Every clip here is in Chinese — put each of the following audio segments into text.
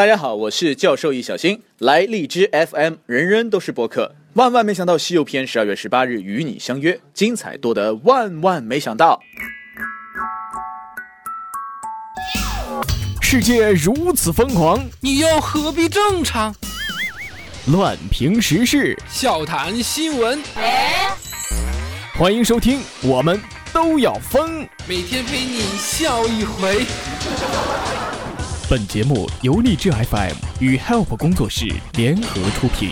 大家好，我是教授易小星，来荔枝 FM，人人都是播客。万万没想到，《西游篇》十二月十八日与你相约，精彩多得万万没想到。世界如此疯狂，你又何必正常？乱评时事，笑谈新闻，欢迎收听，我们都要疯。每天陪你笑一回。本节目由荔枝 FM 与 Help 工作室联合出品。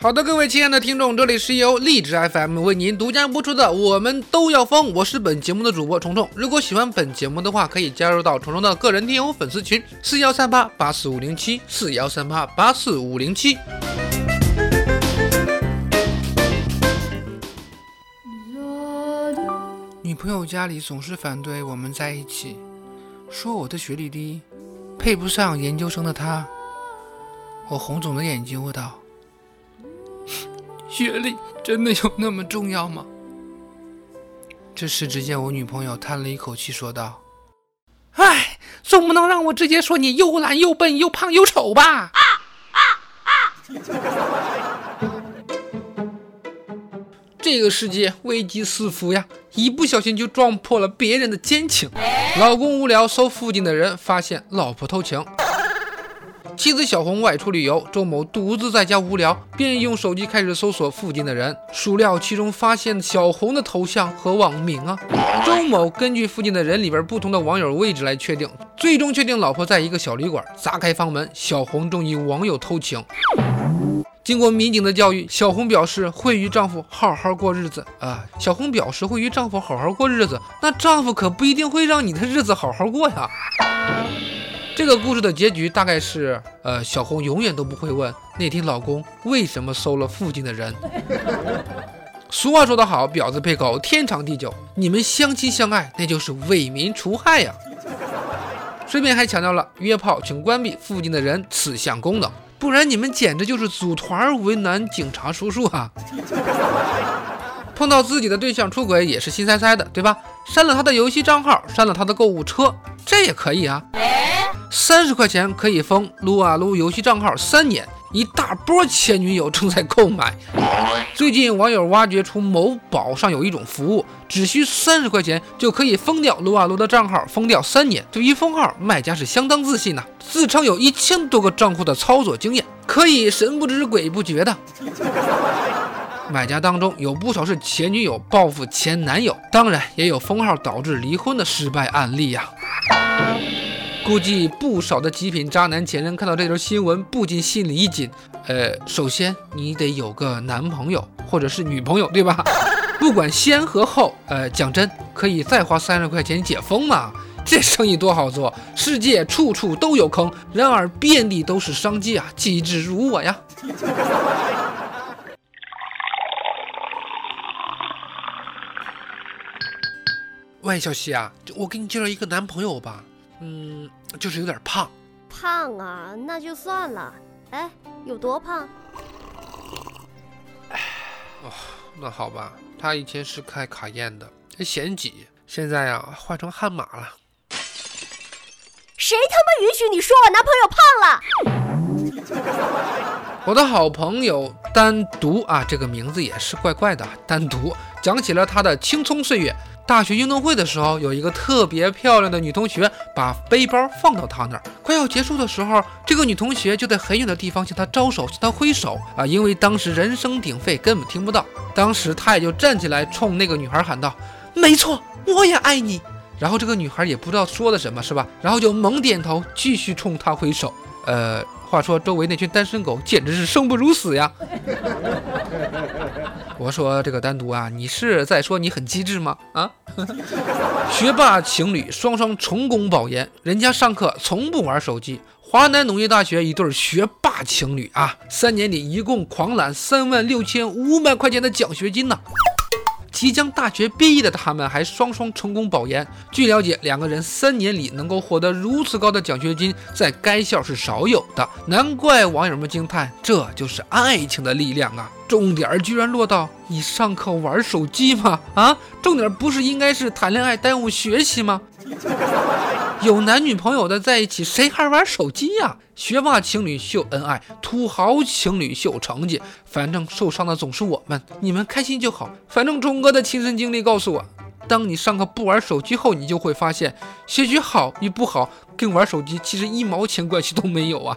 好的，各位亲爱的听众，这里是由荔枝 FM 为您独家播出的《我们都要疯》，我是本节目的主播虫虫。如果喜欢本节目的话，可以加入到虫虫的个人听友粉丝群：四幺三八八四五零七四幺三八八四五零七。女朋友家里总是反对我们在一起，说我的学历低，配不上研究生的他。我红肿的眼睛问道。学历真的有那么重要吗？这时，只见我女朋友叹了一口气，说道：“哎，总不能让我直接说你又懒又笨又胖又丑吧？” 这个世界危机四伏呀，一不小心就撞破了别人的奸情。老公无聊搜附近的人，发现老婆偷情。妻子小红外出旅游，周某独自在家无聊，便用手机开始搜索附近的人，孰料其中发现小红的头像和网名啊。周某根据附近的人里边不同的网友位置来确定，最终确定老婆在一个小旅馆。砸开房门，小红正与网友偷情。经过民警的教育，小红表示会与丈夫好好过日子啊。小红表示会与丈夫好好过日子，那丈夫可不一定会让你的日子好好过呀。这个故事的结局大概是，呃，小红永远都不会问那天老公为什么搜了附近的人。俗话说得好，婊子配狗，天长地久。你们相亲相爱，那就是为民除害呀。顺便还强调了，约炮请关闭附近的人此项功能，不然你们简直就是组团为难警察叔叔啊。碰到自己的对象出轨也是心塞塞的，对吧？删了他的游戏账号，删了他的购物车，这也可以啊。三十块钱可以封撸啊撸游戏账号三年，一大波前女友正在购买。最近网友挖掘出某宝上有一种服务，只需三十块钱就可以封掉撸啊撸的账号，封掉三年。对于封号，卖家是相当自信呐，自称有一千多个账户的操作经验，可以神不知鬼不觉的。买家当中有不少是前女友报复前男友，当然也有封号导致离婚的失败案例呀。估计不少的极品渣男前任看到这条新闻，不禁心里一紧。呃，首先你得有个男朋友或者是女朋友，对吧？不管先和后，呃，讲真，可以再花三十块钱解封嘛？这生意多好做，世界处处都有坑，然而遍地都是商机啊！机智如我呀！喂，小西啊，我给你介绍一个男朋友吧。嗯，就是有点胖，胖啊，那就算了。哎，有多胖？哎，哦，那好吧。他以前是开卡宴的，嫌挤，现在呀换成悍马了。谁他妈允许你说我男朋友胖了？我的好朋友单独啊，这个名字也是怪怪的。单独讲起了他的青葱岁月。大学运动会的时候，有一个特别漂亮的女同学把背包放到他那儿。快要结束的时候，这个女同学就在很远的地方向他招手，向他挥手啊！因为当时人声鼎沸，根本听不到。当时他也就站起来，冲那个女孩喊道：“没错，我也爱你。”然后这个女孩也不知道说的什么，是吧？然后就猛点头，继续冲他挥手。呃，话说周围那群单身狗简直是生不如死呀！我说这个单独啊，你是在说你很机智吗？啊，学霸情侣双双成功保研，人家上课从不玩手机。华南农业大学一对学霸情侣啊，三年里一共狂揽三万六千五百块钱的奖学金呢。即将大学毕业的他们还双双成功保研。据了解，两个人三年里能够获得如此高的奖学金，在该校是少有的。难怪网友们惊叹，这就是爱情的力量啊！重点居然落到你上课玩手机吗？啊，重点不是应该是谈恋爱耽误学习吗？有男女朋友的在一起，谁还玩手机呀？学霸情侣秀恩爱，土豪情侣秀成绩，反正受伤的总是我们，你们开心就好。反正钟哥的亲身经历告诉我，当你上课不玩手机后，你就会发现，学习好与不好跟玩手机其实一毛钱关系都没有啊。